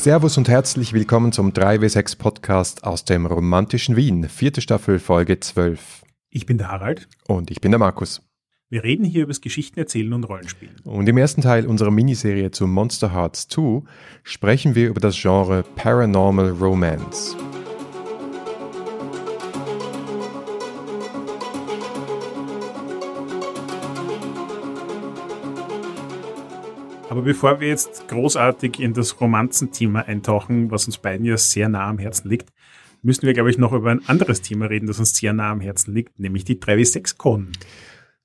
Servus und herzlich willkommen zum 3W6 Podcast aus dem romantischen Wien, vierte Staffel, Folge 12. Ich bin der Harald. Und ich bin der Markus. Wir reden hier über das Geschichten erzählen und Rollenspielen. Und im ersten Teil unserer Miniserie zu Monster Hearts 2 sprechen wir über das Genre Paranormal Romance. Aber bevor wir jetzt großartig in das Romanzenthema eintauchen, was uns beiden ja sehr nah am Herzen liegt, müssen wir, glaube ich, noch über ein anderes Thema reden, das uns sehr nah am Herzen liegt, nämlich die 3W6-Con.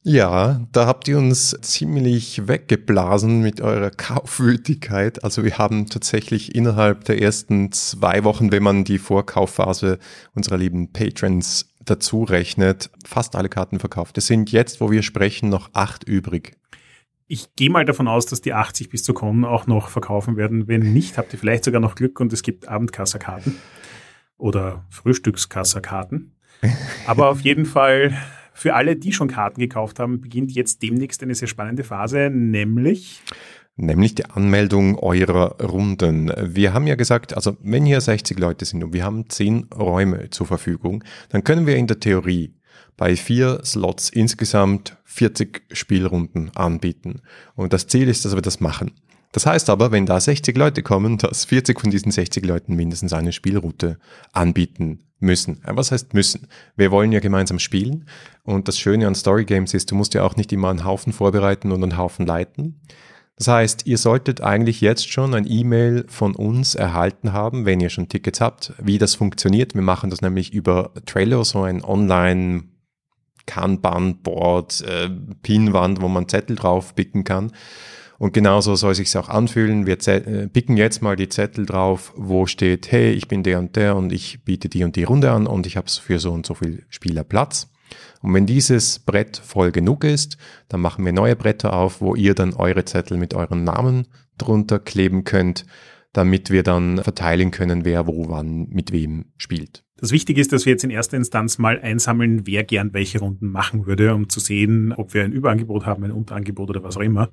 Ja, da habt ihr uns ziemlich weggeblasen mit eurer Kaufwütigkeit. Also wir haben tatsächlich innerhalb der ersten zwei Wochen, wenn man die Vorkaufphase unserer lieben Patrons dazu rechnet, fast alle Karten verkauft. Es sind jetzt, wo wir sprechen, noch acht übrig. Ich gehe mal davon aus, dass die 80 bis zur Con auch noch verkaufen werden. Wenn nicht, habt ihr vielleicht sogar noch Glück und es gibt Abendkasserkarten oder Frühstückskasserkarten. Aber auf jeden Fall für alle, die schon Karten gekauft haben, beginnt jetzt demnächst eine sehr spannende Phase, nämlich nämlich die Anmeldung eurer Runden. Wir haben ja gesagt, also wenn hier 60 Leute sind und wir haben 10 Räume zur Verfügung, dann können wir in der Theorie bei vier Slots insgesamt 40 Spielrunden anbieten. Und das Ziel ist, dass wir das machen. Das heißt aber, wenn da 60 Leute kommen, dass 40 von diesen 60 Leuten mindestens eine Spielroute anbieten müssen. Was heißt müssen? Wir wollen ja gemeinsam spielen. Und das Schöne an Story Games ist, du musst ja auch nicht immer einen Haufen vorbereiten und einen Haufen leiten. Das heißt, ihr solltet eigentlich jetzt schon ein E-Mail von uns erhalten haben, wenn ihr schon Tickets habt, wie das funktioniert. Wir machen das nämlich über Trello, so ein Online Kanban-Board, äh, Pinwand, wo man Zettel drauf picken kann. Und genauso soll sich auch anfühlen. Wir äh, picken jetzt mal die Zettel drauf, wo steht, hey, ich bin der und der und ich biete die und die Runde an und ich habe für so und so viel Spieler Platz. Und wenn dieses Brett voll genug ist, dann machen wir neue Bretter auf, wo ihr dann eure Zettel mit euren Namen drunter kleben könnt, damit wir dann verteilen können, wer wo wann mit wem spielt. Das Wichtige ist, dass wir jetzt in erster Instanz mal einsammeln, wer gern welche Runden machen würde, um zu sehen, ob wir ein Überangebot haben, ein Unterangebot oder was auch immer.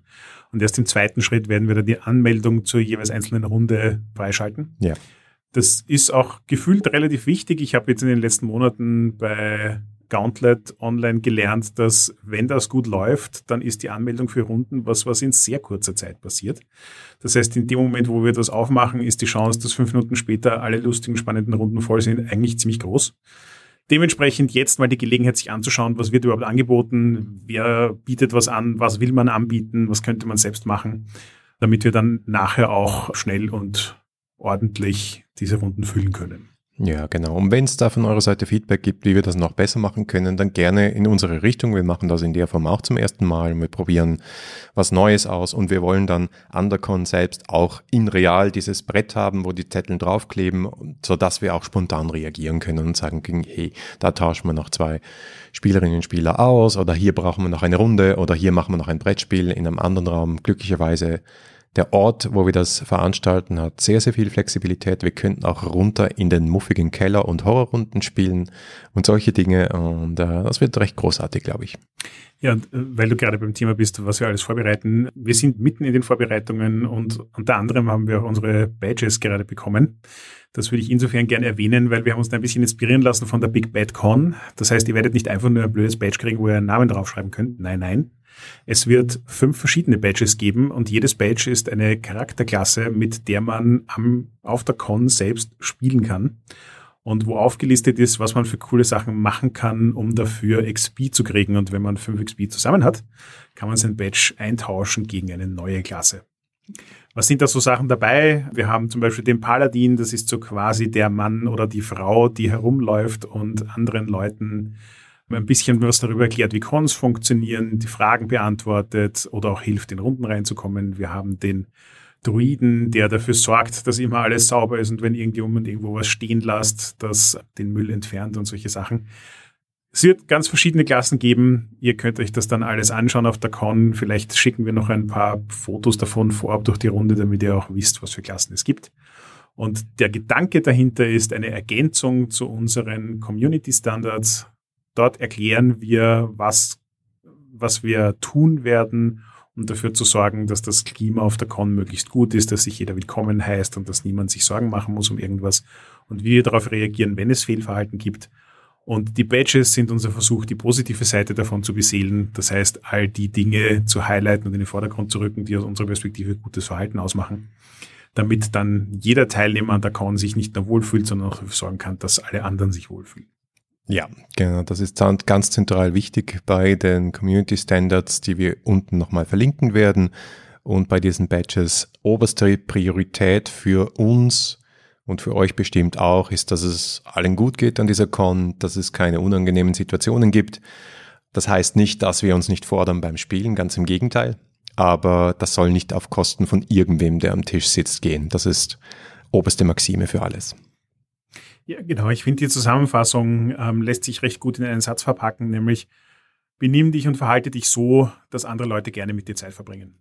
Und erst im zweiten Schritt werden wir dann die Anmeldung zur jeweils einzelnen Runde freischalten. Ja. Das ist auch gefühlt relativ wichtig. Ich habe jetzt in den letzten Monaten bei Gauntlet online gelernt, dass wenn das gut läuft, dann ist die Anmeldung für Runden was, was in sehr kurzer Zeit passiert. Das heißt, in dem Moment, wo wir das aufmachen, ist die Chance, dass fünf Minuten später alle lustigen, spannenden Runden voll sind, eigentlich ziemlich groß. Dementsprechend jetzt mal die Gelegenheit, sich anzuschauen, was wird überhaupt angeboten, wer bietet was an, was will man anbieten, was könnte man selbst machen, damit wir dann nachher auch schnell und ordentlich diese Runden füllen können. Ja, genau. Und wenn es da von eurer Seite Feedback gibt, wie wir das noch besser machen können, dann gerne in unsere Richtung. Wir machen das in der Form auch zum ersten Mal wir probieren was Neues aus und wir wollen dann an der Con selbst auch in real dieses Brett haben, wo die Zettel draufkleben, so dass wir auch spontan reagieren können und sagen hey, da tauschen wir noch zwei Spielerinnen und Spieler aus oder hier brauchen wir noch eine Runde oder hier machen wir noch ein Brettspiel in einem anderen Raum. Glücklicherweise der Ort, wo wir das veranstalten, hat sehr, sehr viel Flexibilität. Wir könnten auch runter in den muffigen Keller und Horrorrunden spielen und solche Dinge. Und äh, das wird recht großartig, glaube ich. Ja, und äh, weil du gerade beim Thema bist, was wir alles vorbereiten. Wir sind mitten in den Vorbereitungen und unter anderem haben wir auch unsere Badges gerade bekommen. Das würde ich insofern gerne erwähnen, weil wir haben uns ein bisschen inspirieren lassen von der Big Bad Con. Das heißt, ihr werdet nicht einfach nur ein blödes Badge kriegen, wo ihr einen Namen draufschreiben könnt. Nein, nein. Es wird fünf verschiedene Badges geben und jedes Badge ist eine Charakterklasse, mit der man am, auf der Con selbst spielen kann und wo aufgelistet ist, was man für coole Sachen machen kann, um dafür XP zu kriegen. Und wenn man fünf XP zusammen hat, kann man sein Badge eintauschen gegen eine neue Klasse. Was sind da so Sachen dabei? Wir haben zum Beispiel den Paladin, das ist so quasi der Mann oder die Frau, die herumläuft und anderen Leuten ein bisschen was darüber erklärt, wie Cons funktionieren, die Fragen beantwortet oder auch hilft, in Runden reinzukommen. Wir haben den Druiden, der dafür sorgt, dass immer alles sauber ist und wenn irgendjemand irgendwo was stehen lässt, das den Müll entfernt und solche Sachen. Es wird ganz verschiedene Klassen geben. Ihr könnt euch das dann alles anschauen auf der Con. Vielleicht schicken wir noch ein paar Fotos davon vorab durch die Runde, damit ihr auch wisst, was für Klassen es gibt. Und der Gedanke dahinter ist eine Ergänzung zu unseren Community Standards Dort erklären wir, was, was wir tun werden, und dafür zu sorgen, dass das Klima auf der Con möglichst gut ist, dass sich jeder willkommen heißt und dass niemand sich Sorgen machen muss um irgendwas und wie wir darauf reagieren, wenn es Fehlverhalten gibt. Und die Badges sind unser Versuch, die positive Seite davon zu beseelen. Das heißt, all die Dinge zu highlighten und in den Vordergrund zu rücken, die aus unserer Perspektive gutes Verhalten ausmachen, damit dann jeder Teilnehmer an der Con sich nicht nur wohlfühlt, sondern auch dafür sorgen kann, dass alle anderen sich wohlfühlen. Ja, genau. Das ist ganz zentral wichtig bei den Community Standards, die wir unten nochmal verlinken werden. Und bei diesen Badges oberste Priorität für uns und für euch bestimmt auch ist, dass es allen gut geht an dieser Con, dass es keine unangenehmen Situationen gibt. Das heißt nicht, dass wir uns nicht fordern beim Spielen, ganz im Gegenteil. Aber das soll nicht auf Kosten von irgendwem, der am Tisch sitzt, gehen. Das ist oberste Maxime für alles. Ja, genau. Ich finde, die Zusammenfassung ähm, lässt sich recht gut in einen Satz verpacken, nämlich benimm dich und verhalte dich so, dass andere Leute gerne mit dir Zeit verbringen.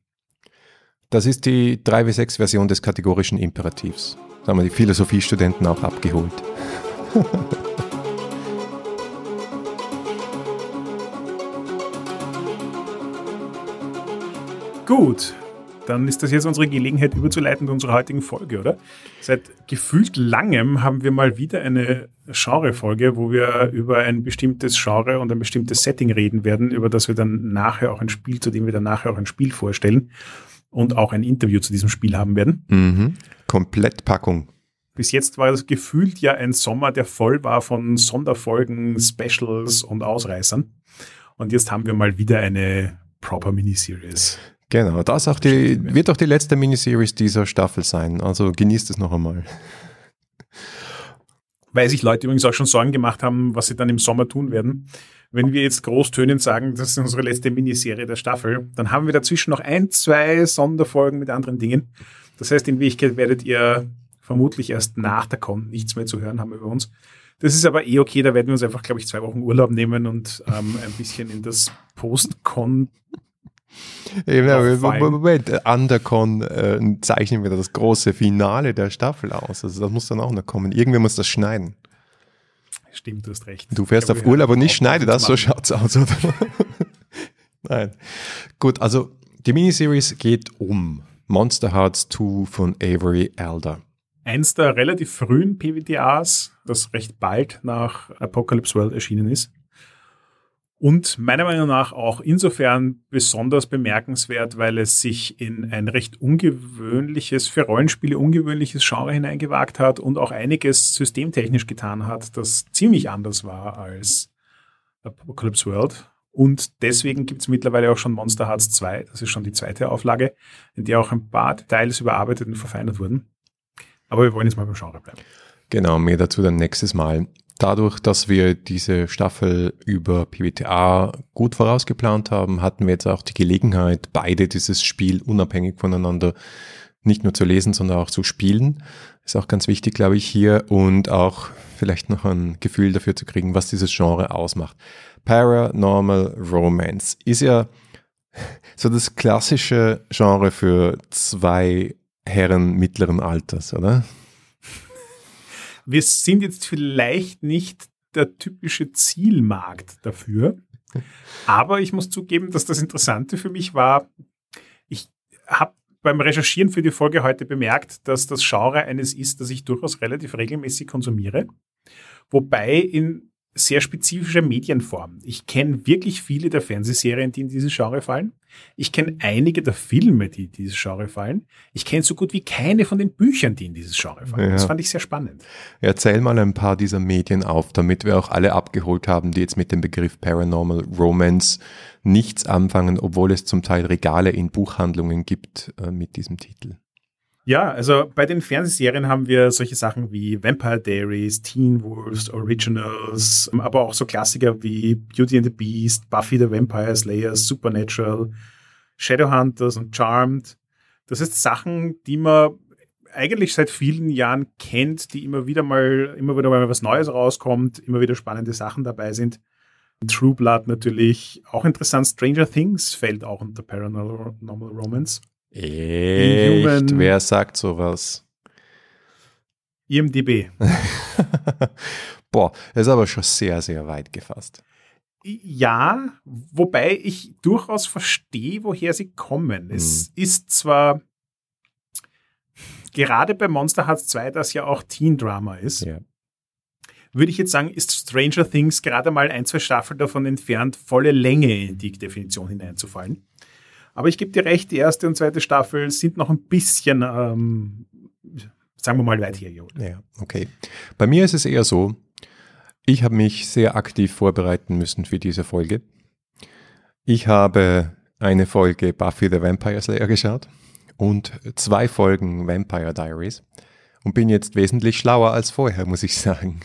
Das ist die 3W6-Version des kategorischen Imperativs. Da haben wir die Philosophiestudenten auch abgeholt. Gut, dann ist das jetzt unsere Gelegenheit überzuleiten zu unserer heutigen Folge, oder? Seit gefühlt langem haben wir mal wieder eine Genre-Folge, wo wir über ein bestimmtes Genre und ein bestimmtes Setting reden werden, über das wir dann nachher auch ein Spiel, zu dem wir dann nachher auch ein Spiel vorstellen und auch ein Interview zu diesem Spiel haben werden. Mhm. Komplettpackung. Bis jetzt war es gefühlt ja ein Sommer, der voll war von Sonderfolgen, Specials und Ausreißern. Und jetzt haben wir mal wieder eine proper Miniseries. Genau, das auch die, wird auch die letzte Miniseries dieser Staffel sein. Also genießt es noch einmal. Weil sich Leute übrigens auch schon Sorgen gemacht haben, was sie dann im Sommer tun werden. Wenn wir jetzt großtönend sagen, das ist unsere letzte Miniserie der Staffel, dann haben wir dazwischen noch ein, zwei Sonderfolgen mit anderen Dingen. Das heißt, in Wirklichkeit werdet ihr vermutlich erst nach der Con nichts mehr zu hören haben über uns. Das ist aber eh okay, da werden wir uns einfach, glaube ich, zwei Wochen Urlaub nehmen und ähm, ein bisschen in das Post-Con Moment, Undercon äh, zeichnen wir das große Finale der Staffel aus. Also das muss dann auch noch kommen. Irgendwer muss das schneiden. Stimmt, du hast recht. Du fährst auf Urlaub und ich schneide das, so schaut's aus, oder? Nein. Gut, also die Miniseries geht um Monster Hearts 2 von Avery Elder. Eins der relativ frühen PWTAs, das recht bald nach Apocalypse World erschienen ist. Und meiner Meinung nach auch insofern besonders bemerkenswert, weil es sich in ein recht ungewöhnliches, für Rollenspiele ungewöhnliches Genre hineingewagt hat und auch einiges systemtechnisch getan hat, das ziemlich anders war als Apocalypse World. Und deswegen gibt es mittlerweile auch schon Monster Hearts 2, das ist schon die zweite Auflage, in der auch ein paar Details überarbeitet und verfeinert wurden. Aber wir wollen jetzt mal beim Genre bleiben. Genau, mehr dazu dann nächstes Mal. Dadurch, dass wir diese Staffel über PWTA gut vorausgeplant haben, hatten wir jetzt auch die Gelegenheit, beide dieses Spiel unabhängig voneinander nicht nur zu lesen, sondern auch zu spielen. Ist auch ganz wichtig, glaube ich, hier und auch vielleicht noch ein Gefühl dafür zu kriegen, was dieses Genre ausmacht. Paranormal Romance ist ja so das klassische Genre für zwei Herren mittleren Alters, oder? Wir sind jetzt vielleicht nicht der typische Zielmarkt dafür. Aber ich muss zugeben, dass das Interessante für mich war, ich habe beim Recherchieren für die Folge heute bemerkt, dass das Genre eines ist, das ich durchaus relativ regelmäßig konsumiere. Wobei in sehr spezifische Medienform. Ich kenne wirklich viele der Fernsehserien, die in dieses Genre fallen. Ich kenne einige der Filme, die in dieses Genre fallen. Ich kenne so gut wie keine von den Büchern, die in dieses Genre fallen. Ja. Das fand ich sehr spannend. Erzähl mal ein paar dieser Medien auf, damit wir auch alle abgeholt haben, die jetzt mit dem Begriff Paranormal Romance nichts anfangen, obwohl es zum Teil Regale in Buchhandlungen gibt äh, mit diesem Titel. Ja, also bei den Fernsehserien haben wir solche Sachen wie Vampire Diaries, Teen Wolves, Originals, aber auch so Klassiker wie Beauty and the Beast, Buffy the Vampire Slayer, Supernatural, Shadowhunters und Charmed. Das ist Sachen, die man eigentlich seit vielen Jahren kennt, die immer wieder mal, immer wieder mal was Neues rauskommt, immer wieder spannende Sachen dabei sind. True Blood natürlich auch interessant. Stranger Things fällt auch unter Paranormal Romance. Echt? Wer sagt sowas? IMDB. Boah, das ist aber schon sehr, sehr weit gefasst. Ja, wobei ich durchaus verstehe, woher sie kommen. Mhm. Es ist zwar gerade bei Monster Hearts 2, das ja auch Teen Drama ist, ja. würde ich jetzt sagen, ist Stranger Things gerade mal ein, zwei Staffeln davon entfernt, volle Länge in die Definition hineinzufallen. Aber ich gebe dir recht, die erste und zweite Staffel sind noch ein bisschen, ähm, sagen wir mal, weit hergeholt. Ja, okay. Bei mir ist es eher so, ich habe mich sehr aktiv vorbereiten müssen für diese Folge. Ich habe eine Folge Buffy the Vampire Slayer geschaut und zwei Folgen Vampire Diaries und bin jetzt wesentlich schlauer als vorher, muss ich sagen.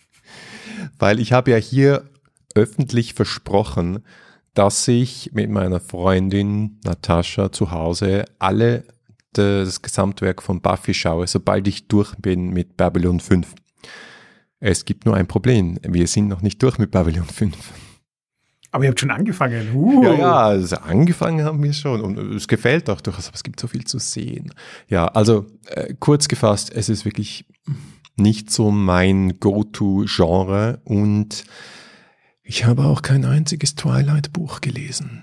Weil ich habe ja hier öffentlich versprochen, dass ich mit meiner Freundin Natascha zu Hause alle das Gesamtwerk von Buffy schaue, sobald ich durch bin mit Babylon 5. Es gibt nur ein Problem. Wir sind noch nicht durch mit Babylon 5. Aber ihr habt schon angefangen. Uh. Ja, ja, also angefangen haben wir schon und es gefällt auch durchaus, aber es gibt so viel zu sehen. Ja, also äh, kurz gefasst, es ist wirklich nicht so mein Go-To-Genre und ich habe auch kein einziges Twilight-Buch gelesen.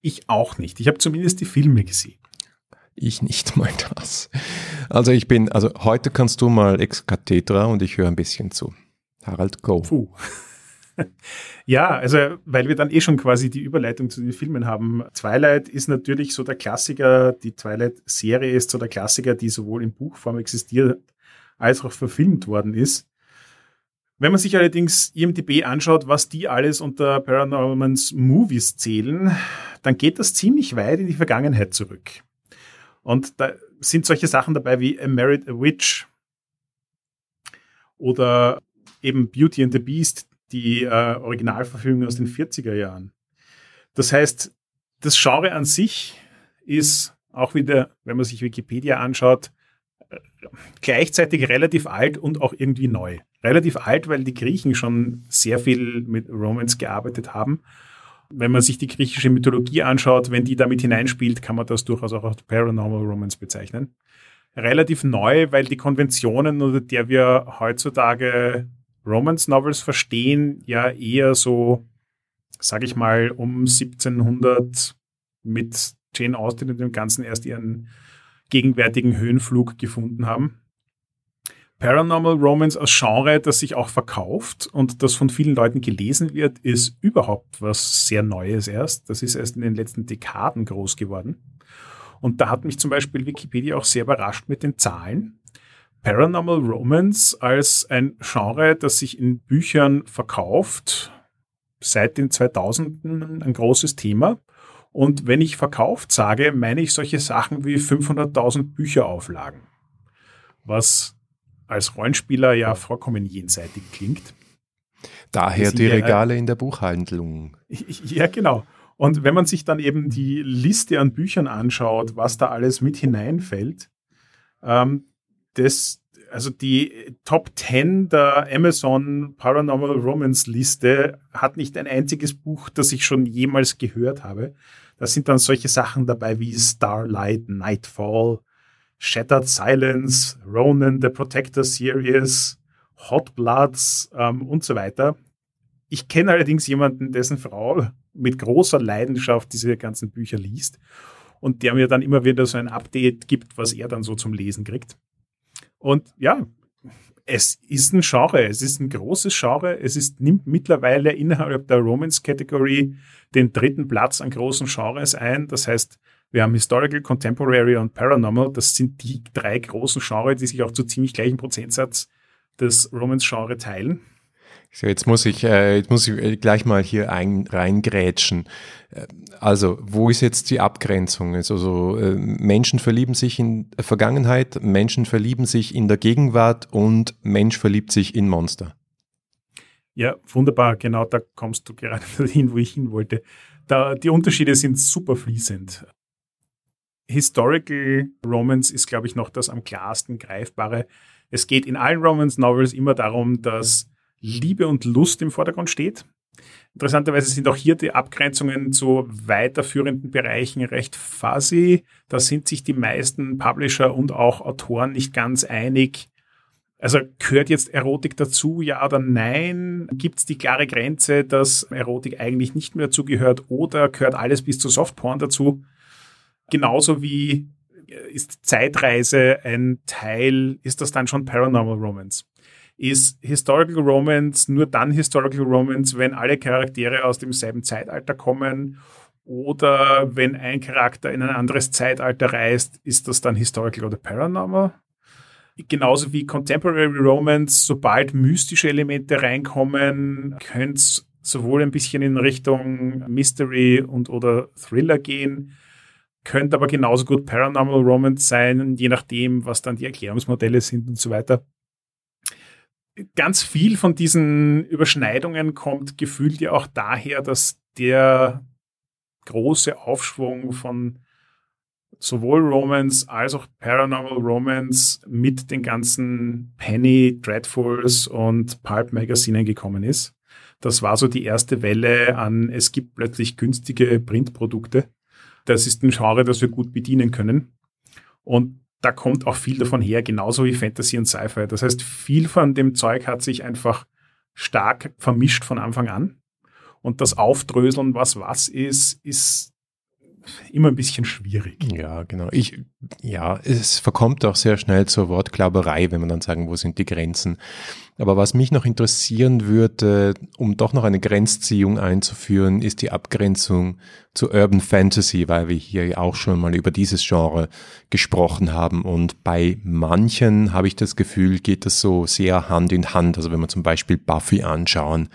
Ich auch nicht. Ich habe zumindest die Filme gesehen. Ich nicht mal das. Also ich bin, also heute kannst du mal ex cathedra und ich höre ein bisschen zu. Harald, go. Puh. Ja, also weil wir dann eh schon quasi die Überleitung zu den Filmen haben. Twilight ist natürlich so der Klassiker, die Twilight-Serie ist so der Klassiker, die sowohl in Buchform existiert als auch verfilmt worden ist. Wenn man sich allerdings IMDB anschaut, was die alles unter Paranormans Movies zählen, dann geht das ziemlich weit in die Vergangenheit zurück. Und da sind solche Sachen dabei wie A Married a Witch oder eben Beauty and the Beast, die äh, Originalverfilmung aus den 40er Jahren. Das heißt, das Genre an sich ist auch wieder, wenn man sich Wikipedia anschaut, gleichzeitig relativ alt und auch irgendwie neu. Relativ alt, weil die Griechen schon sehr viel mit Romance gearbeitet haben. Wenn man sich die griechische Mythologie anschaut, wenn die damit hineinspielt, kann man das durchaus auch als Paranormal Romance bezeichnen. Relativ neu, weil die Konventionen, unter der wir heutzutage Romance-Novels verstehen ja eher so, sage ich mal, um 1700 mit Jane Austen und dem Ganzen erst ihren gegenwärtigen Höhenflug gefunden haben. Paranormal Romance als Genre, das sich auch verkauft und das von vielen Leuten gelesen wird, ist überhaupt was sehr Neues erst. Das ist erst in den letzten Dekaden groß geworden. Und da hat mich zum Beispiel Wikipedia auch sehr überrascht mit den Zahlen. Paranormal Romance als ein Genre, das sich in Büchern verkauft, seit den 2000ern ein großes Thema. Und wenn ich verkauft sage, meine ich solche Sachen wie 500.000 Bücherauflagen, was als Rollenspieler ja vollkommen jenseitig klingt. Daher die Regale ja, in der Buchhandlung. Ja, genau. Und wenn man sich dann eben die Liste an Büchern anschaut, was da alles mit hineinfällt, ähm, das, also die Top 10 der Amazon Paranormal Romance Liste hat nicht ein einziges Buch, das ich schon jemals gehört habe. Da sind dann solche Sachen dabei wie Starlight, Nightfall, Shattered Silence, Ronan, The Protector Series, Hot Bloods ähm, und so weiter. Ich kenne allerdings jemanden, dessen Frau mit großer Leidenschaft diese ganzen Bücher liest und der mir dann immer wieder so ein Update gibt, was er dann so zum Lesen kriegt. Und ja, es ist ein Genre, es ist ein großes Genre, es ist, nimmt mittlerweile innerhalb der Romance-Category den dritten Platz an großen Genres ein. Das heißt, wir haben Historical, Contemporary und Paranormal. Das sind die drei großen Genres, die sich auch zu ziemlich gleichen Prozentsatz des Romance-Genre teilen. So, jetzt muss ich, äh, jetzt muss ich gleich mal hier ein, reingrätschen. Äh, also, wo ist jetzt die Abgrenzung? Also, äh, Menschen verlieben sich in Vergangenheit, Menschen verlieben sich in der Gegenwart und Mensch verliebt sich in Monster. Ja, wunderbar. Genau, da kommst du gerade hin, wo ich hin wollte. Da, die Unterschiede sind super fließend. Historical Romance ist, glaube ich, noch das am klarsten greifbare. Es geht in allen Romance-Novels immer darum, dass Liebe und Lust im Vordergrund steht. Interessanterweise sind auch hier die Abgrenzungen zu weiterführenden Bereichen recht fuzzy. Da sind sich die meisten Publisher und auch Autoren nicht ganz einig, Also gehört jetzt Erotik dazu, ja oder nein? Gibt es die klare Grenze, dass Erotik eigentlich nicht mehr dazugehört oder gehört alles bis zu Softporn dazu? Genauso wie äh, ist Zeitreise ein Teil, ist das dann schon Paranormal Romance? Ist Historical Romance nur dann Historical Romance, wenn alle Charaktere aus demselben Zeitalter kommen oder wenn ein Charakter in ein anderes Zeitalter reist, ist das dann Historical oder Paranormal? Genauso wie Contemporary Romance, sobald mystische Elemente reinkommen, könnte es sowohl ein bisschen in Richtung Mystery und oder Thriller gehen, könnte aber genauso gut Paranormal Romance sein, je nachdem, was dann die Erklärungsmodelle sind und so weiter. Ganz viel von diesen Überschneidungen kommt gefühlt ja auch daher, dass der große Aufschwung von sowohl Romance als auch Paranormal Romance mit den ganzen Penny, Dreadfuls und Pulp Magazinen gekommen ist. Das war so die erste Welle an, es gibt plötzlich günstige Printprodukte. Das ist ein Genre, das wir gut bedienen können. Und da kommt auch viel davon her, genauso wie Fantasy und Sci-Fi. Das heißt, viel von dem Zeug hat sich einfach stark vermischt von Anfang an. Und das Aufdröseln, was was ist, ist immer ein bisschen schwierig. Ja, genau. Ich, ja, es verkommt auch sehr schnell zur Wortglauberei, wenn man dann sagen, wo sind die Grenzen. Aber was mich noch interessieren würde, um doch noch eine Grenzziehung einzuführen, ist die Abgrenzung zu Urban Fantasy, weil wir hier auch schon mal über dieses Genre gesprochen haben. Und bei manchen habe ich das Gefühl, geht das so sehr Hand in Hand. Also wenn wir zum Beispiel Buffy anschauen,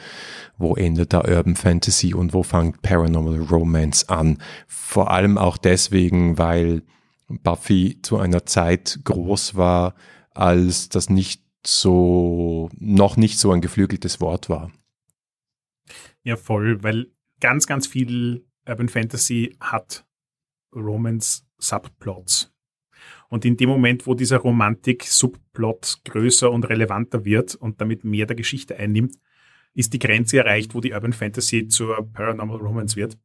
wo endet da Urban Fantasy und wo fängt Paranormal Romance an? Vor allem auch deswegen, weil Buffy zu einer Zeit groß war, als das nicht so, noch nicht so ein geflügeltes Wort war. Ja, voll, weil ganz, ganz viel Urban Fantasy hat Romance-Subplots. Und in dem Moment, wo dieser Romantik-Subplot größer und relevanter wird und damit mehr der Geschichte einnimmt, ist die Grenze erreicht, wo die Urban Fantasy zur Paranormal Romance wird.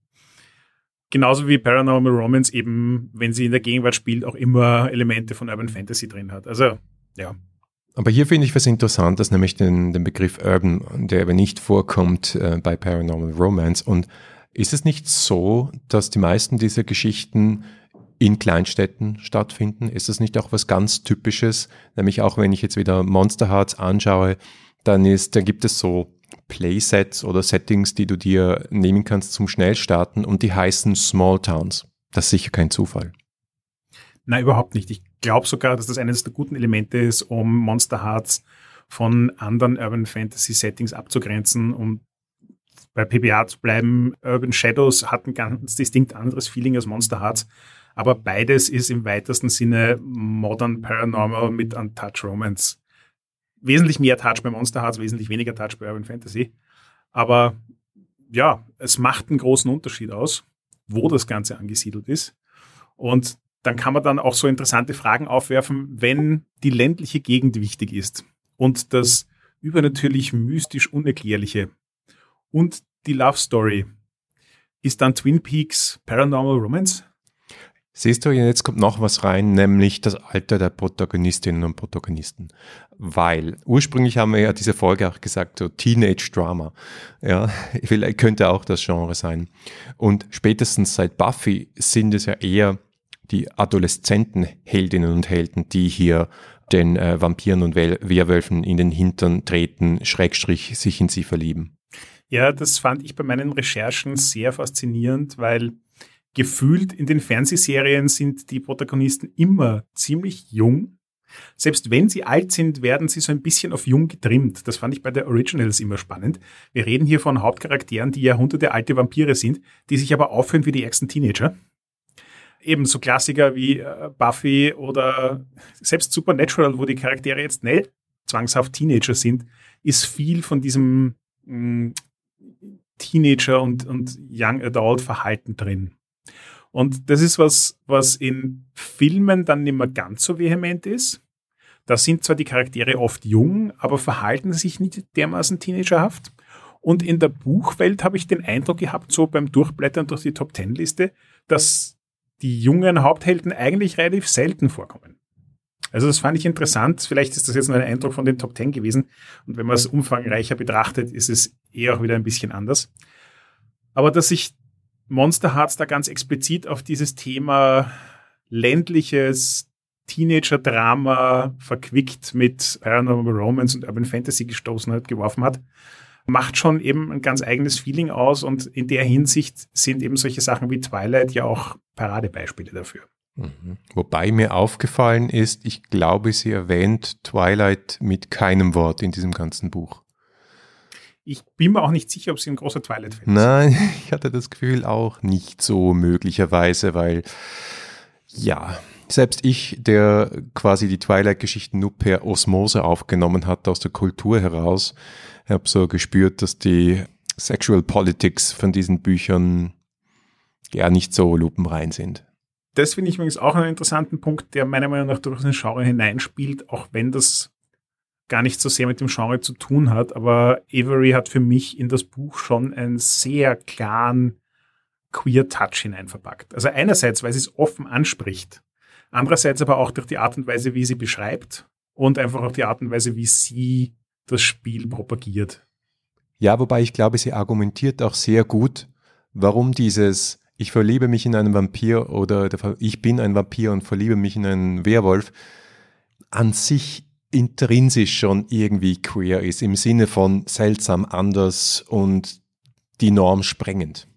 Genauso wie Paranormal Romance eben, wenn sie in der Gegenwart spielt, auch immer Elemente von Urban Fantasy drin hat. Also, ja, aber hier finde ich was Interessantes, nämlich den, den Begriff Urban, der aber nicht vorkommt äh, bei Paranormal Romance. Und ist es nicht so, dass die meisten dieser Geschichten in Kleinstädten stattfinden? Ist das nicht auch was ganz Typisches? Nämlich auch wenn ich jetzt wieder Monster Hearts anschaue, dann ist, dann gibt es so Playsets oder Settings, die du dir nehmen kannst zum Schnellstarten und die heißen Small Towns. Das ist sicher kein Zufall. Nein, überhaupt nicht. Ich glaube sogar, dass das eines der guten Elemente ist, um Monster Hearts von anderen Urban Fantasy Settings abzugrenzen, um bei PBA zu bleiben. Urban Shadows hat ein ganz distinkt anderes Feeling als Monster Hearts, aber beides ist im weitesten Sinne Modern Paranormal mit Untouch Romance. Wesentlich mehr Touch bei Monster Hearts, wesentlich weniger Touch bei Urban Fantasy. Aber ja, es macht einen großen Unterschied aus, wo das Ganze angesiedelt ist. Und dann kann man dann auch so interessante Fragen aufwerfen, wenn die ländliche Gegend wichtig ist und das übernatürlich mystisch Unerklärliche und die Love Story. Ist dann Twin Peaks Paranormal Romance? Siehst du, jetzt kommt noch was rein, nämlich das Alter der Protagonistinnen und Protagonisten. Weil ursprünglich haben wir ja diese Folge auch gesagt, so Teenage Drama. Ja, vielleicht könnte auch das Genre sein. Und spätestens seit Buffy sind es ja eher die adoleszenten Heldinnen und Helden, die hier den äh, Vampiren und Werwölfen in den Hintern treten, Schrägstrich sich in sie verlieben. Ja, das fand ich bei meinen Recherchen sehr faszinierend, weil gefühlt in den Fernsehserien sind die Protagonisten immer ziemlich jung. Selbst wenn sie alt sind, werden sie so ein bisschen auf jung getrimmt. Das fand ich bei der Originals immer spannend. Wir reden hier von Hauptcharakteren, die Jahrhunderte alte Vampire sind, die sich aber aufführen wie die ärgsten Teenager eben so Klassiker wie äh, Buffy oder selbst Supernatural, wo die Charaktere jetzt nicht zwangshaft Teenager sind, ist viel von diesem mh, mm, Teenager und, und Young Adult Verhalten drin. Und das ist was, was in Filmen dann nicht mehr ganz so vehement ist. Da sind zwar die Charaktere oft jung, aber verhalten sich nicht dermaßen teenagerhaft. Und in der Buchwelt habe ich den Eindruck gehabt, so beim Durchblättern durch die Top Ten Liste, dass die jungen Haupthelden eigentlich relativ selten vorkommen. Also das fand ich interessant. Vielleicht ist das jetzt nur ein Eindruck von den Top Ten gewesen. Und wenn man es umfangreicher betrachtet, ist es eher auch wieder ein bisschen anders. Aber dass sich Monster Hearts da ganz explizit auf dieses Thema ländliches Teenager-Drama verquickt mit Paranormal Romance und Urban Fantasy gestoßen hat, geworfen hat, macht schon eben ein ganz eigenes Feeling aus und in der Hinsicht sind eben solche Sachen wie Twilight ja auch Paradebeispiele dafür. Mhm. Wobei mir aufgefallen ist, ich glaube, sie erwähnt Twilight mit keinem Wort in diesem ganzen Buch. Ich bin mir auch nicht sicher, ob sie ein großer Twilight-Fan ist. Nein, ich hatte das Gefühl auch nicht so möglicherweise, weil ja, selbst ich, der quasi die Twilight-Geschichten nur per Osmose aufgenommen hat aus der Kultur heraus, habe so gespürt, dass die Sexual Politics von diesen Büchern ja nicht so lupenrein sind. Das finde ich übrigens auch einen interessanten Punkt, der meiner Meinung nach durchaus in den Genre hineinspielt, auch wenn das gar nicht so sehr mit dem Genre zu tun hat. Aber Avery hat für mich in das Buch schon einen sehr klaren queer Touch hineinverpackt. Also einerseits, weil sie es offen anspricht, andererseits aber auch durch die Art und Weise, wie sie beschreibt und einfach auch die Art und Weise, wie sie das Spiel propagiert. Ja, wobei ich glaube, sie argumentiert auch sehr gut, warum dieses ich verliebe mich in einen Vampir oder ich bin ein Vampir und verliebe mich in einen Werwolf, an sich intrinsisch schon irgendwie queer ist, im Sinne von seltsam, anders und die Norm sprengend.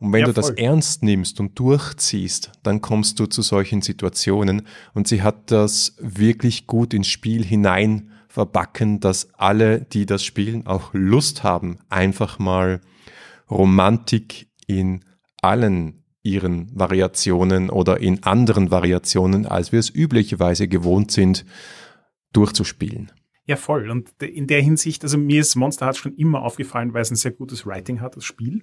Und wenn ja, du das ernst nimmst und durchziehst, dann kommst du zu solchen Situationen. Und sie hat das wirklich gut ins Spiel hinein verbacken, dass alle, die das spielen, auch Lust haben, einfach mal Romantik in allen ihren Variationen oder in anderen Variationen, als wir es üblicherweise gewohnt sind, durchzuspielen. Ja, voll. Und in der Hinsicht, also mir ist Monster Hearts schon immer aufgefallen, weil es ein sehr gutes Writing hat, das Spiel.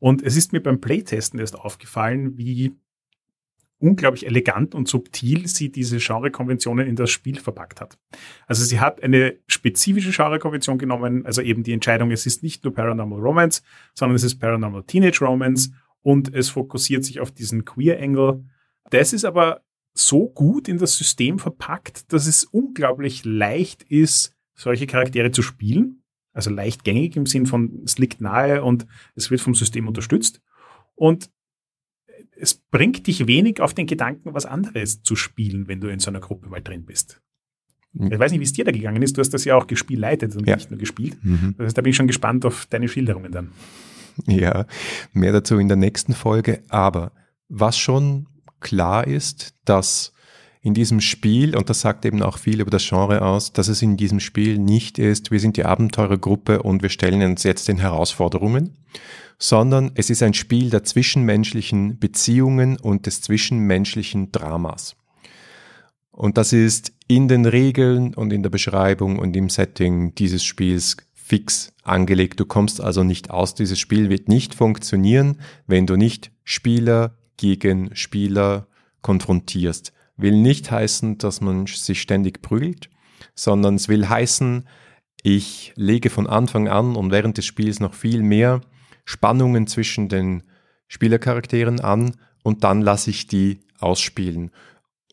Und es ist mir beim Playtesten erst aufgefallen, wie unglaublich elegant und subtil sie diese Genrekonventionen in das Spiel verpackt hat. Also sie hat eine spezifische Genrekonvention genommen, also eben die Entscheidung, es ist nicht nur Paranormal Romance, sondern es ist Paranormal Teenage Romance und es fokussiert sich auf diesen Queer-Angle. Das ist aber so gut in das System verpackt, dass es unglaublich leicht ist, solche Charaktere zu spielen. Also leicht gängig im Sinn von, es liegt nahe und es wird vom System unterstützt. Und es bringt dich wenig auf den Gedanken, was anderes zu spielen, wenn du in so einer Gruppe mal drin bist. Mhm. Ich weiß nicht, wie es dir da gegangen ist. Du hast das ja auch gespielt leitet und ja. nicht nur gespielt. Mhm. Das heißt, da bin ich schon gespannt auf deine Schilderungen dann. Ja, mehr dazu in der nächsten Folge. Aber was schon klar ist, dass in diesem Spiel, und das sagt eben auch viel über das Genre aus, dass es in diesem Spiel nicht ist, wir sind die Abenteurergruppe und wir stellen uns jetzt den Herausforderungen, sondern es ist ein Spiel der zwischenmenschlichen Beziehungen und des zwischenmenschlichen Dramas. Und das ist in den Regeln und in der Beschreibung und im Setting dieses Spiels fix angelegt. Du kommst also nicht aus. Dieses Spiel wird nicht funktionieren, wenn du nicht Spieler gegen Spieler konfrontierst. Will nicht heißen, dass man sich ständig prügelt, sondern es will heißen, ich lege von Anfang an und während des Spiels noch viel mehr Spannungen zwischen den Spielercharakteren an und dann lasse ich die ausspielen.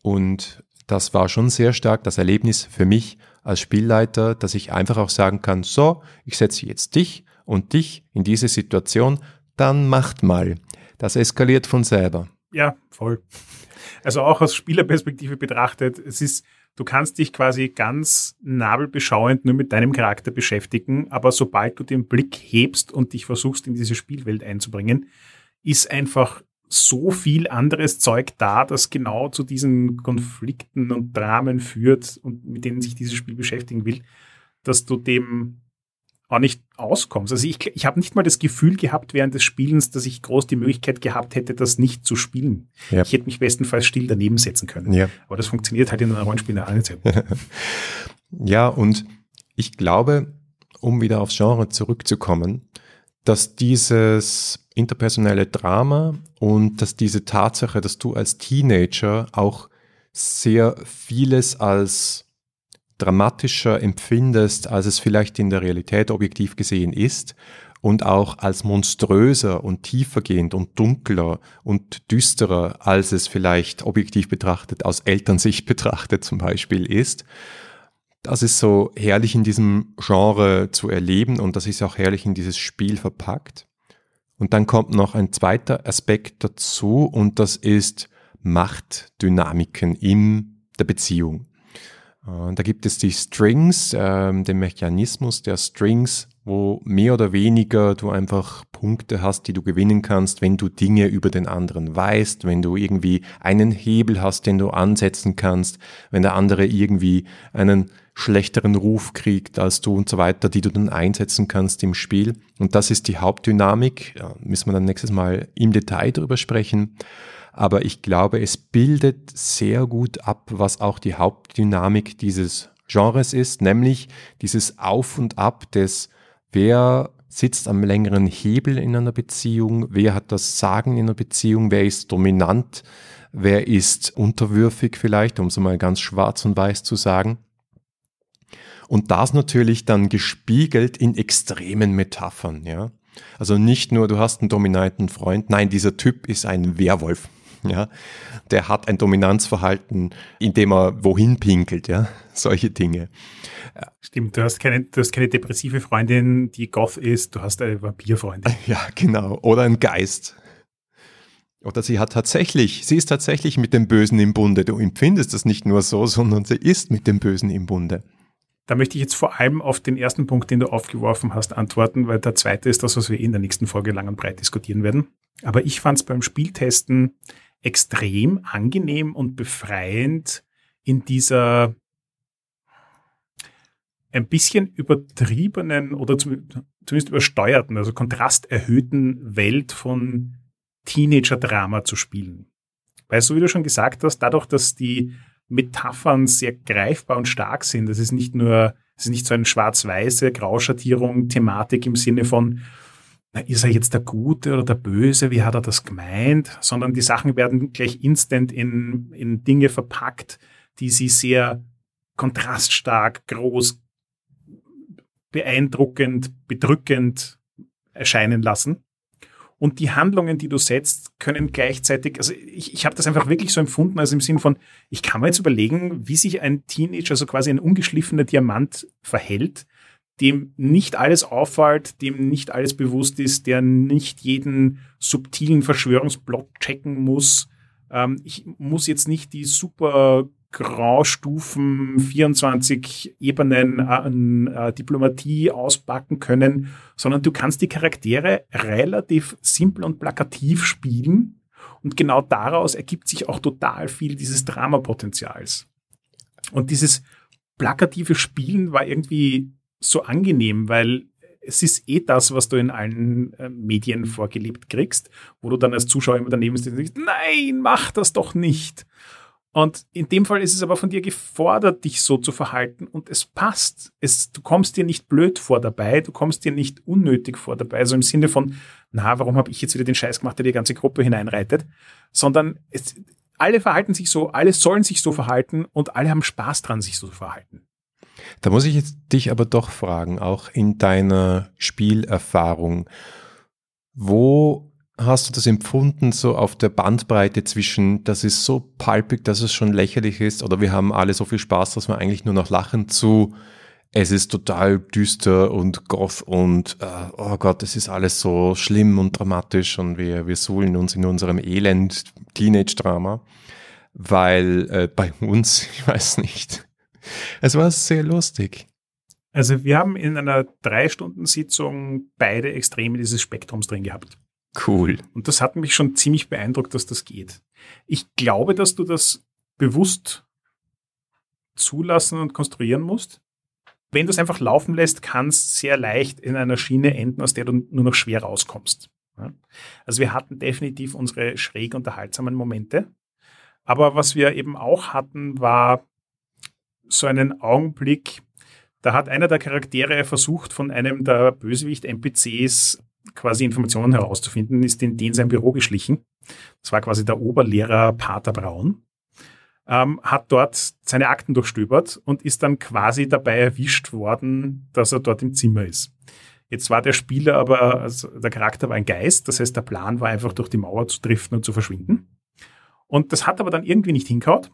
Und das war schon sehr stark das Erlebnis für mich als Spielleiter, dass ich einfach auch sagen kann, so, ich setze jetzt dich und dich in diese Situation, dann macht mal. Das eskaliert von selber. Ja, voll. Also auch aus Spielerperspektive betrachtet, es ist, du kannst dich quasi ganz nabelbeschauend nur mit deinem Charakter beschäftigen, aber sobald du den Blick hebst und dich versuchst, in diese Spielwelt einzubringen, ist einfach so viel anderes Zeug da, das genau zu diesen Konflikten und Dramen führt und mit denen sich dieses Spiel beschäftigen will, dass du dem auch nicht auskommst. Also ich, ich habe nicht mal das Gefühl gehabt während des Spielens, dass ich groß die Möglichkeit gehabt hätte, das nicht zu spielen. Ja. Ich hätte mich bestenfalls still daneben setzen können. Ja. Aber das funktioniert halt in einer Rollenspiel auch nicht. ja, und ich glaube, um wieder aufs Genre zurückzukommen, dass dieses interpersonelle Drama und dass diese Tatsache, dass du als Teenager auch sehr vieles als dramatischer empfindest, als es vielleicht in der Realität objektiv gesehen ist und auch als monströser und tiefergehend und dunkler und düsterer, als es vielleicht objektiv betrachtet, aus Elternsicht betrachtet zum Beispiel ist. Das ist so herrlich in diesem Genre zu erleben und das ist auch herrlich in dieses Spiel verpackt. Und dann kommt noch ein zweiter Aspekt dazu und das ist Machtdynamiken in der Beziehung. Äh, da gibt es die Strings, äh, den Mechanismus der Strings, wo mehr oder weniger du einfach Punkte hast, die du gewinnen kannst, wenn du Dinge über den anderen weißt, wenn du irgendwie einen Hebel hast, den du ansetzen kannst, wenn der andere irgendwie einen schlechteren Ruf kriegt als du und so weiter, die du dann einsetzen kannst im Spiel. Und das ist die Hauptdynamik. Ja, müssen wir dann nächstes Mal im Detail darüber sprechen aber ich glaube, es bildet sehr gut ab, was auch die Hauptdynamik dieses Genres ist, nämlich dieses Auf und Ab des, wer sitzt am längeren Hebel in einer Beziehung, wer hat das Sagen in einer Beziehung, wer ist dominant, wer ist unterwürfig vielleicht, um es mal ganz schwarz und weiß zu sagen. Und das natürlich dann gespiegelt in extremen Metaphern, ja. Also nicht nur, du hast einen dominanten Freund, nein, dieser Typ ist ein Werwolf. Ja, der hat ein Dominanzverhalten, indem er wohin pinkelt, ja, solche Dinge. Stimmt, du hast keine, du hast keine depressive Freundin, die Goth ist, du hast eine Vampirfreundin. Ja, genau. Oder ein Geist. Oder sie hat tatsächlich, sie ist tatsächlich mit dem Bösen im Bunde. Du empfindest das nicht nur so, sondern sie ist mit dem Bösen im Bunde. Da möchte ich jetzt vor allem auf den ersten Punkt, den du aufgeworfen hast, antworten, weil der zweite ist das, was wir in der nächsten Folge lang und breit diskutieren werden. Aber ich fand es beim Spieltesten extrem angenehm und befreiend in dieser ein bisschen übertriebenen oder zumindest übersteuerten, also kontrasterhöhten Welt von Teenager-Drama zu spielen. Weil so wie du schon gesagt hast, dadurch, dass die Metaphern sehr greifbar und stark sind, das ist nicht nur, es ist nicht so eine schwarz-weiße Grauschattierung, Thematik im Sinne von, na, ist er jetzt der Gute oder der Böse, wie hat er das gemeint, sondern die Sachen werden gleich instant in, in Dinge verpackt, die sie sehr kontraststark, groß, beeindruckend, bedrückend erscheinen lassen. Und die Handlungen, die du setzt, können gleichzeitig, also ich, ich habe das einfach wirklich so empfunden, also im Sinn von, ich kann mir jetzt überlegen, wie sich ein Teenager, also quasi ein ungeschliffener Diamant verhält, dem nicht alles auffällt, dem nicht alles bewusst ist, der nicht jeden subtilen Verschwörungsplot checken muss. Ähm, ich muss jetzt nicht die super Graustufen, 24 Ebenen an äh, Diplomatie auspacken können, sondern du kannst die Charaktere relativ simpel und plakativ spielen und genau daraus ergibt sich auch total viel dieses Dramapotenzials. Und dieses plakative Spielen war irgendwie so angenehm, weil es ist eh das, was du in allen äh, Medien vorgelebt kriegst, wo du dann als Zuschauer immer daneben stehst und sagst, nein, mach das doch nicht. Und in dem Fall ist es aber von dir gefordert, dich so zu verhalten und es passt. Es, du kommst dir nicht blöd vor dabei, du kommst dir nicht unnötig vor dabei, also im Sinne von, na, warum habe ich jetzt wieder den Scheiß gemacht, der die ganze Gruppe hineinreitet, sondern es, alle verhalten sich so, alle sollen sich so verhalten und alle haben Spaß dran, sich so zu verhalten. Da muss ich jetzt dich aber doch fragen, auch in deiner Spielerfahrung, wo hast du das empfunden, so auf der Bandbreite zwischen, das ist so palpig, dass es schon lächerlich ist, oder wir haben alle so viel Spaß, dass wir eigentlich nur noch lachen zu, es ist total düster und goth und äh, oh Gott, es ist alles so schlimm und dramatisch und wir, wir suhlen uns in unserem Elend Teenage-Drama, weil äh, bei uns, ich weiß nicht, es war sehr lustig. Also wir haben in einer Drei-Stunden-Sitzung beide Extreme dieses Spektrums drin gehabt. Cool. Und das hat mich schon ziemlich beeindruckt, dass das geht. Ich glaube, dass du das bewusst zulassen und konstruieren musst. Wenn du es einfach laufen lässt, kann es sehr leicht in einer Schiene enden, aus der du nur noch schwer rauskommst. Also wir hatten definitiv unsere schräg unterhaltsamen Momente. Aber was wir eben auch hatten, war so einen Augenblick, da hat einer der Charaktere versucht, von einem der Bösewicht-NPCs quasi Informationen herauszufinden, ist in den sein Büro geschlichen. Das war quasi der Oberlehrer Pater Braun. Ähm, hat dort seine Akten durchstöbert und ist dann quasi dabei erwischt worden, dass er dort im Zimmer ist. Jetzt war der Spieler aber, also der Charakter war ein Geist, das heißt, der Plan war einfach durch die Mauer zu driften und zu verschwinden. Und das hat aber dann irgendwie nicht hingehaut.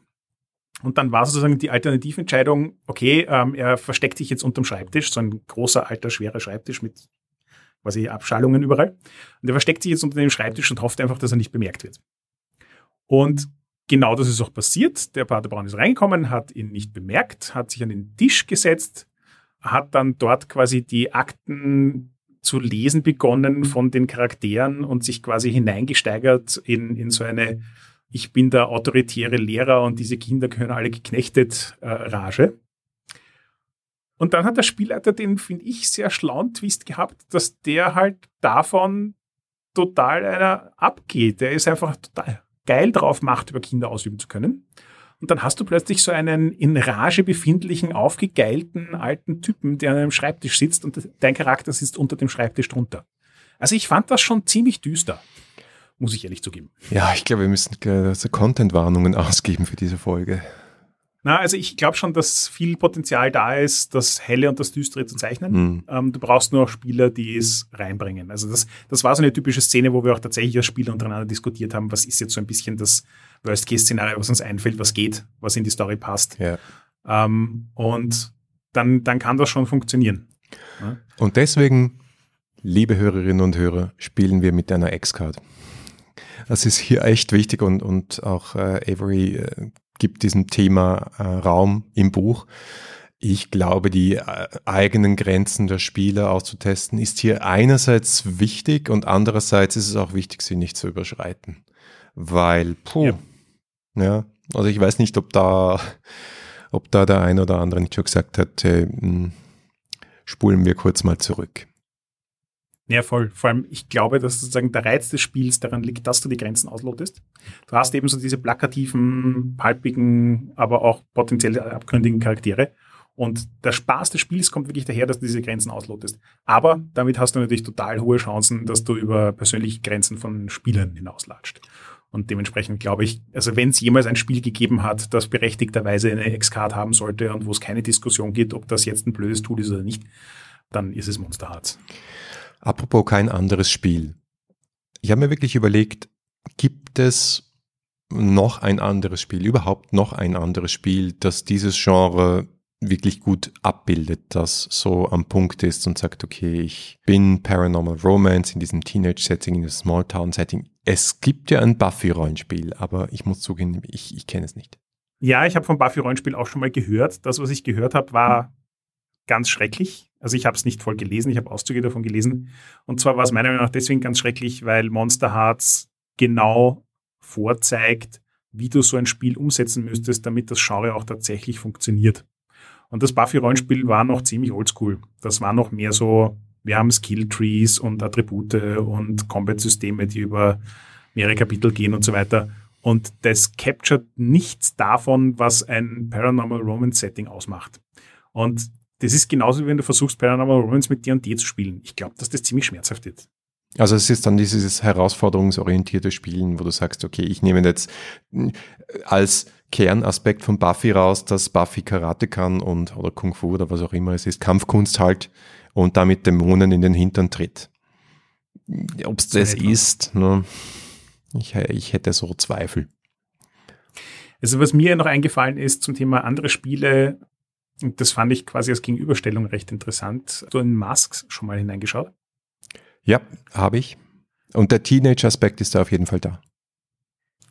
Und dann war sozusagen die Alternativentscheidung, okay, ähm, er versteckt sich jetzt unterm Schreibtisch, so ein großer, alter, schwerer Schreibtisch mit quasi Abschallungen überall. Und er versteckt sich jetzt unter dem Schreibtisch und hofft einfach, dass er nicht bemerkt wird. Und genau das ist auch passiert. Der Pater Braun ist reingekommen, hat ihn nicht bemerkt, hat sich an den Tisch gesetzt, hat dann dort quasi die Akten zu lesen begonnen von den Charakteren und sich quasi hineingesteigert in, in so eine Ich bin der autoritäre Lehrer und diese Kinder gehören alle geknechtet äh, Rage. Und dann hat der Spielleiter den, finde ich, sehr schlauen Twist gehabt, dass der halt davon total einer abgeht. Der ist einfach total geil drauf macht, über Kinder ausüben zu können. Und dann hast du plötzlich so einen in Rage befindlichen, aufgegeilten alten Typen, der an einem Schreibtisch sitzt und dein Charakter sitzt unter dem Schreibtisch drunter. Also ich fand das schon ziemlich düster, muss ich ehrlich zugeben. Ja, ich glaube, wir müssen Content-Warnungen ausgeben für diese Folge. Na, also ich glaube schon, dass viel Potenzial da ist, das Helle und das Düstere zu zeichnen. Mhm. Ähm, du brauchst nur auch Spieler, die es reinbringen. Also das, das war so eine typische Szene, wo wir auch tatsächlich als Spieler untereinander diskutiert haben, was ist jetzt so ein bisschen das Worst-Case-Szenario, was uns einfällt, was geht, was in die Story passt. Ja. Ähm, und dann, dann kann das schon funktionieren. Ja? Und deswegen, liebe Hörerinnen und Hörer, spielen wir mit einer X-Card. Das ist hier echt wichtig und, und auch äh, Avery äh, gibt diesem Thema äh, Raum im Buch. Ich glaube, die äh, eigenen Grenzen der Spieler auszutesten, ist hier einerseits wichtig und andererseits ist es auch wichtig, sie nicht zu überschreiten. Weil, puh, ja, ja also ich weiß nicht, ob da, ob da der eine oder andere nicht schon gesagt hat, äh, spulen wir kurz mal zurück. Ja, voll. Vor allem, ich glaube, dass sozusagen der Reiz des Spiels daran liegt, dass du die Grenzen auslotest. Du hast eben so diese plakativen, palpigen, aber auch potenziell abgründigen Charaktere. Und der Spaß des Spiels kommt wirklich daher, dass du diese Grenzen auslotest. Aber damit hast du natürlich total hohe Chancen, dass du über persönliche Grenzen von Spielern hinauslatscht. Und dementsprechend glaube ich, also wenn es jemals ein Spiel gegeben hat, das berechtigterweise eine X-Card haben sollte und wo es keine Diskussion gibt, ob das jetzt ein blödes Tool ist oder nicht, dann ist es Monster Hearts. Apropos kein anderes Spiel. Ich habe mir wirklich überlegt, gibt es noch ein anderes Spiel, überhaupt noch ein anderes Spiel, das dieses Genre wirklich gut abbildet, das so am Punkt ist und sagt, okay, ich bin Paranormal Romance in diesem Teenage-Setting, in diesem Small-Town-Setting. Es gibt ja ein Buffy-Rollenspiel, aber ich muss zugeben, ich, ich kenne es nicht. Ja, ich habe vom Buffy-Rollenspiel auch schon mal gehört. Das, was ich gehört habe, war ganz schrecklich. Also ich habe es nicht voll gelesen, ich habe Auszüge davon gelesen. Und zwar war es meiner Meinung nach deswegen ganz schrecklich, weil Monster Hearts genau vorzeigt, wie du so ein Spiel umsetzen müsstest, damit das Genre auch tatsächlich funktioniert. Und das Buffy-Rollenspiel war noch ziemlich oldschool. Das war noch mehr so, wir haben Skill-Trees und Attribute und Combat-Systeme, die über mehrere Kapitel gehen und so weiter. Und das captured nichts davon, was ein Paranormal Romance Setting ausmacht. Und das ist genauso, wie wenn du versuchst, Paranormal Romance mit D&D zu spielen. Ich glaube, dass das ziemlich schmerzhaft wird. Also es ist dann dieses herausforderungsorientierte Spielen, wo du sagst, okay, ich nehme jetzt als Kernaspekt von Buffy raus, dass Buffy Karate kann und oder Kung Fu oder was auch immer es ist, Kampfkunst halt und damit Dämonen in den Hintern tritt. Ob es das ist, ne, ich, ich hätte so Zweifel. Also was mir noch eingefallen ist zum Thema andere Spiele, und das fand ich quasi als Gegenüberstellung recht interessant. Hast du in Masks schon mal hineingeschaut? Ja, habe ich. Und der Teenage-Aspekt ist da auf jeden Fall da.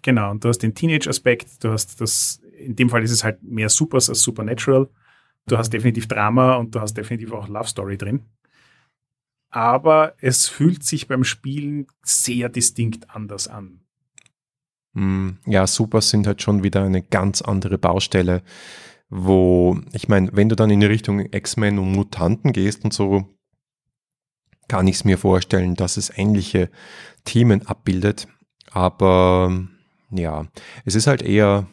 Genau, und du hast den Teenage-Aspekt, du hast das, in dem Fall ist es halt mehr Supers als Supernatural. Du hast definitiv Drama und du hast definitiv auch Love Story drin. Aber es fühlt sich beim Spielen sehr distinkt anders an. Hm, ja, Supers sind halt schon wieder eine ganz andere Baustelle wo, ich meine, wenn du dann in die Richtung X-Men und Mutanten gehst und so, kann ich es mir vorstellen, dass es ähnliche Themen abbildet. Aber ja, es ist halt eher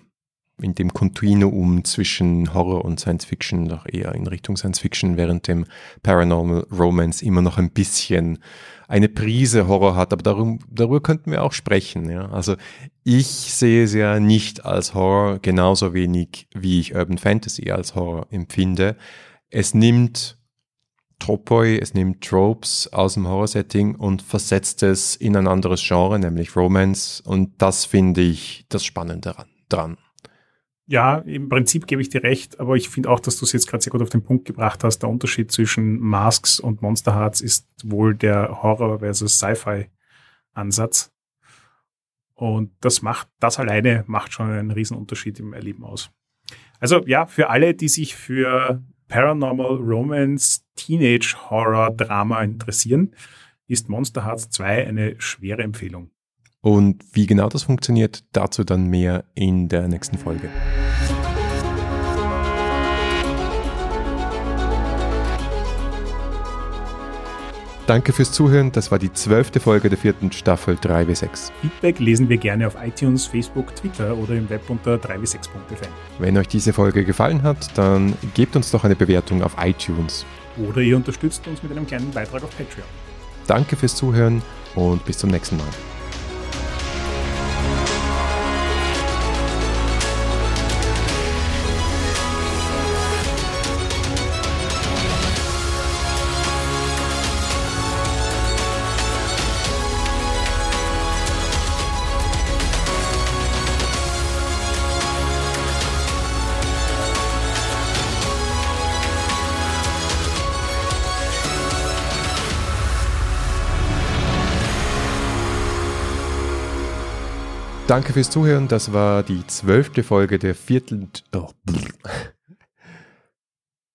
in dem Kontinuum zwischen Horror und Science Fiction noch eher in Richtung Science Fiction, während dem Paranormal Romance immer noch ein bisschen eine Prise Horror hat, aber darum, darüber könnten wir auch sprechen. Ja? Also ich sehe es ja nicht als Horror genauso wenig, wie ich Urban Fantasy als Horror empfinde. Es nimmt Tropoi, es nimmt Tropes aus dem Horror-Setting und versetzt es in ein anderes Genre, nämlich Romance. Und das finde ich das Spannende dran. Ja, im Prinzip gebe ich dir recht, aber ich finde auch, dass du es jetzt gerade sehr gut auf den Punkt gebracht hast. Der Unterschied zwischen Masks und Monster Hearts ist wohl der Horror versus Sci-Fi-Ansatz. Und das macht, das alleine macht schon einen riesen Unterschied im Erleben aus. Also ja, für alle, die sich für Paranormal Romance, Teenage Horror, Drama interessieren, ist Monster Hearts 2 eine schwere Empfehlung. Und wie genau das funktioniert, dazu dann mehr in der nächsten Folge. Danke fürs Zuhören. Das war die zwölfte Folge der vierten Staffel 3W6. Feedback lesen wir gerne auf iTunes, Facebook, Twitter oder im Web unter 3w6.fm. Wenn euch diese Folge gefallen hat, dann gebt uns doch eine Bewertung auf iTunes. Oder ihr unterstützt uns mit einem kleinen Beitrag auf Patreon. Danke fürs Zuhören und bis zum nächsten Mal. Danke fürs Zuhören. Das war die zwölfte Folge der vierten. Oh,